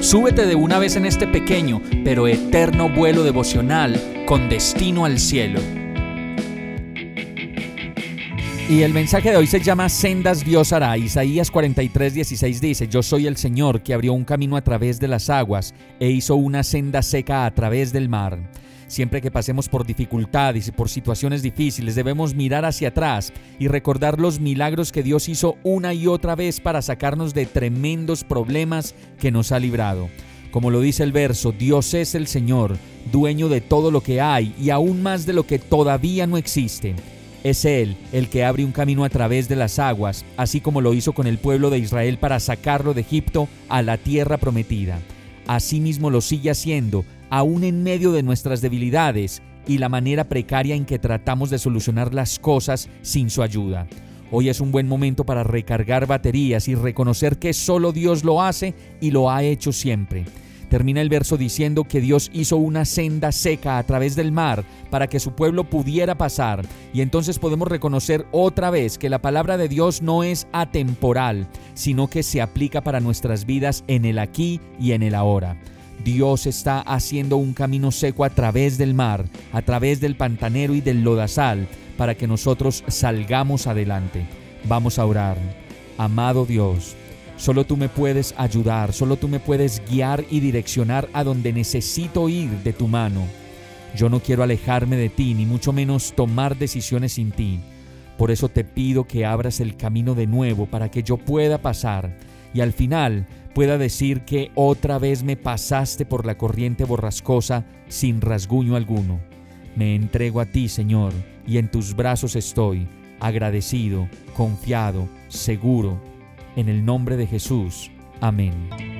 súbete de una vez en este pequeño pero eterno vuelo devocional con destino al cielo. Y el mensaje de hoy se llama Sendas Dios hará. Isaías 43, 16 dice, Yo soy el Señor que abrió un camino a través de las aguas e hizo una senda seca a través del mar. Siempre que pasemos por dificultades y por situaciones difíciles debemos mirar hacia atrás y recordar los milagros que Dios hizo una y otra vez para sacarnos de tremendos problemas que nos ha librado. Como lo dice el verso, Dios es el Señor, dueño de todo lo que hay y aún más de lo que todavía no existe. Es Él el que abre un camino a través de las aguas, así como lo hizo con el pueblo de Israel para sacarlo de Egipto a la tierra prometida. Asimismo lo sigue haciendo, aún en medio de nuestras debilidades y la manera precaria en que tratamos de solucionar las cosas sin su ayuda. Hoy es un buen momento para recargar baterías y reconocer que solo Dios lo hace y lo ha hecho siempre. Termina el verso diciendo que Dios hizo una senda seca a través del mar para que su pueblo pudiera pasar. Y entonces podemos reconocer otra vez que la palabra de Dios no es atemporal, sino que se aplica para nuestras vidas en el aquí y en el ahora. Dios está haciendo un camino seco a través del mar, a través del pantanero y del lodazal, para que nosotros salgamos adelante. Vamos a orar. Amado Dios, Solo tú me puedes ayudar, solo tú me puedes guiar y direccionar a donde necesito ir de tu mano. Yo no quiero alejarme de ti, ni mucho menos tomar decisiones sin ti. Por eso te pido que abras el camino de nuevo para que yo pueda pasar y al final pueda decir que otra vez me pasaste por la corriente borrascosa sin rasguño alguno. Me entrego a ti, Señor, y en tus brazos estoy, agradecido, confiado, seguro en el nombre de Jesús. Amén.